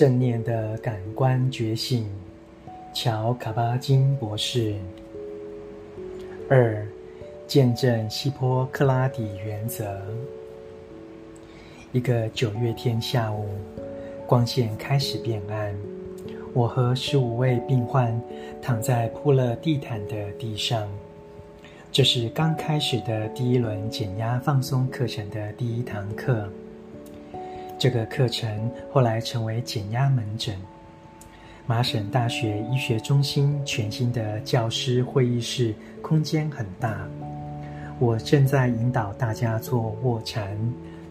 正念的感官觉醒，乔·卡巴金博士。二，见证希波克拉底原则。一个九月天下午，光线开始变暗，我和十五位病患躺在铺了地毯的地上。这是刚开始的第一轮减压放松课程的第一堂课。这个课程后来成为减压门诊。麻省大学医学中心全新的教师会议室，空间很大。我正在引导大家做卧禅，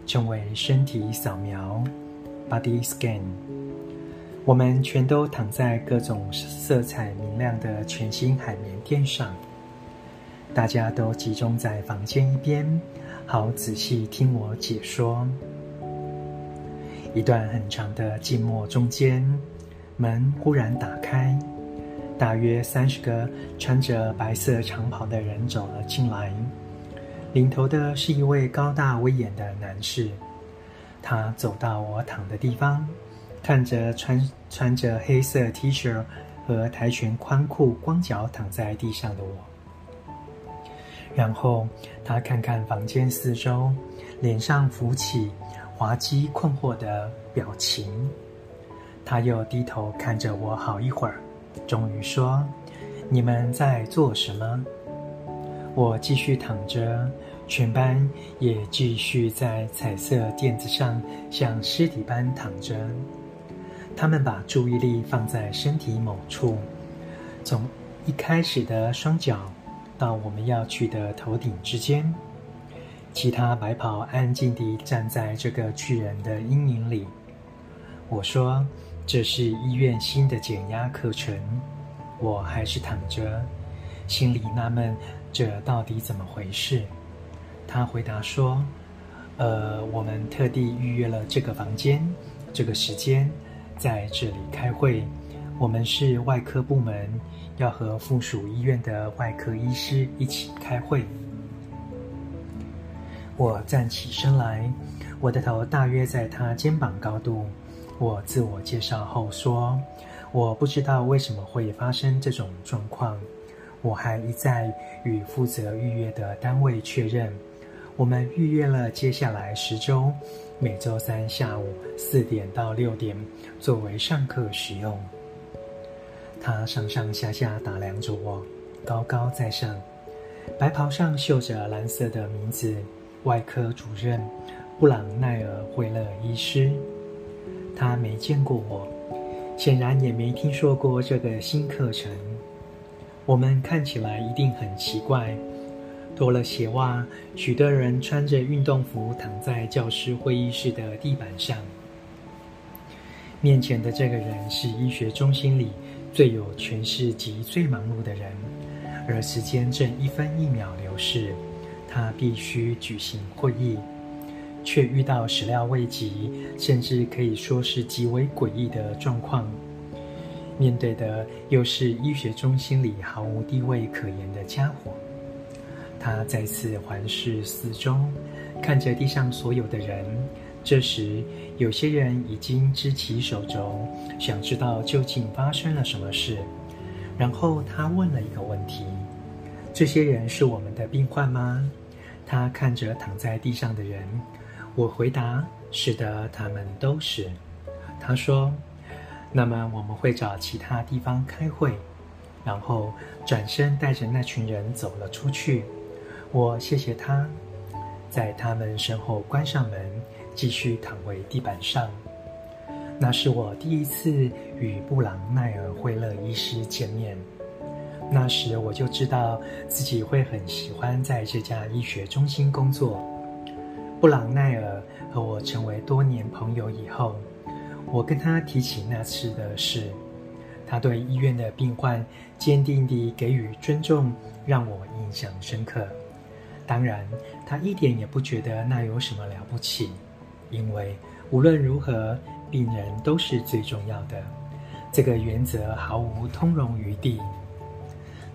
称为身体扫描 （body scan）。我们全都躺在各种色彩明亮的全新海绵垫上，大家都集中在房间一边，好仔细听我解说。一段很长的静默中间，门忽然打开，大约三十个穿着白色长袍的人走了进来。领头的是一位高大威严的男士，他走到我躺的地方，看着穿穿着黑色 T 恤和跆拳宽裤、光脚躺在地上的我，然后他看看房间四周，脸上浮起。滑稽困惑的表情，他又低头看着我好一会儿，终于说：“你们在做什么？”我继续躺着，全班也继续在彩色垫子上像尸体般躺着。他们把注意力放在身体某处，从一开始的双脚到我们要去的头顶之间。其他白袍安静地站在这个巨人的阴影里。我说：“这是医院新的减压课程。”我还是躺着，心里纳闷这到底怎么回事。他回答说：“呃，我们特地预约了这个房间，这个时间，在这里开会。我们是外科部门，要和附属医院的外科医师一起开会。”我站起身来，我的头大约在他肩膀高度。我自我介绍后说：“我不知道为什么会发生这种状况。我还一再与负责预约的单位确认，我们预约了接下来十周，每周三下午四点到六点作为上课使用。”他上上下下打量着我，高高在上，白袍上绣着蓝色的名字。外科主任布朗奈尔惠勒医师，他没见过我，显然也没听说过这个新课程。我们看起来一定很奇怪，脱了鞋袜，许多人穿着运动服躺在教师会议室的地板上。面前的这个人是医学中心里最有权势及最忙碌的人，而时间正一分一秒流逝。他必须举行会议，却遇到始料未及，甚至可以说是极为诡异的状况。面对的又是医学中心里毫无地位可言的家伙。他再次环视四周，看着地上所有的人。这时，有些人已经支起手肘，想知道究竟发生了什么事。然后他问了一个问题。这些人是我们的病患吗？他看着躺在地上的人，我回答：“是的，他们都是。”他说：“那么我们会找其他地方开会。”然后转身带着那群人走了出去。我谢谢他，在他们身后关上门，继续躺回地板上。那是我第一次与布朗奈尔惠勒医师见面。那时我就知道自己会很喜欢在这家医学中心工作。布朗奈尔和我成为多年朋友以后，我跟他提起那次的事，他对医院的病患坚定地给予尊重，让我印象深刻。当然，他一点也不觉得那有什么了不起，因为无论如何，病人都是最重要的。这个原则毫无通融余地。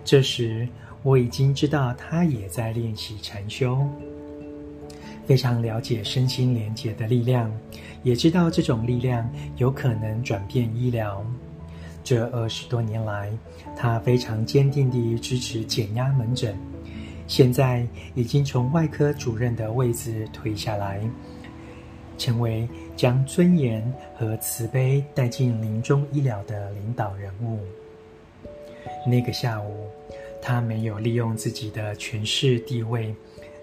这时，我已经知道他也在练习禅修。非常了解身心连结的力量，也知道这种力量有可能转变医疗。这二十多年来，他非常坚定地支持减压门诊，现在已经从外科主任的位置退下来，成为将尊严和慈悲带进临终医疗的领导人物。那个下午，他没有利用自己的权势地位，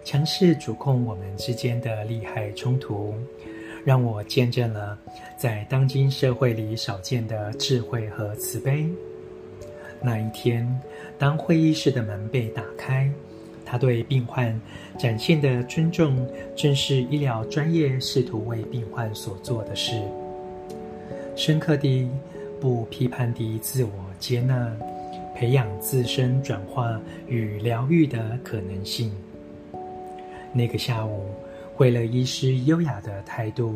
强势主控我们之间的利害冲突，让我见证了在当今社会里少见的智慧和慈悲。那一天，当会议室的门被打开，他对病患展现的尊重，正是医疗专业试图为病患所做的事。深刻地、不批判地自我接纳，培养自身转化与疗愈的可能性。那个下午，为了医师优雅的态度，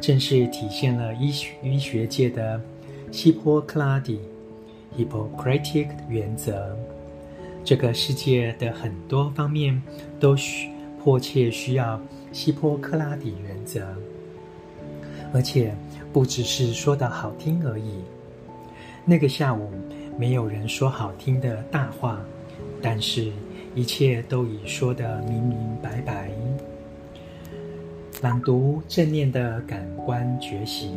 正是体现了医学医学界的希波克拉底 （Hippocratic） 原则。这个世界的很多方面都需迫切需要希波克拉底原则，而且不只是说的好听而已。那个下午，没有人说好听的大话，但是。一切都已说得明明白白。朗读正念的感官觉醒。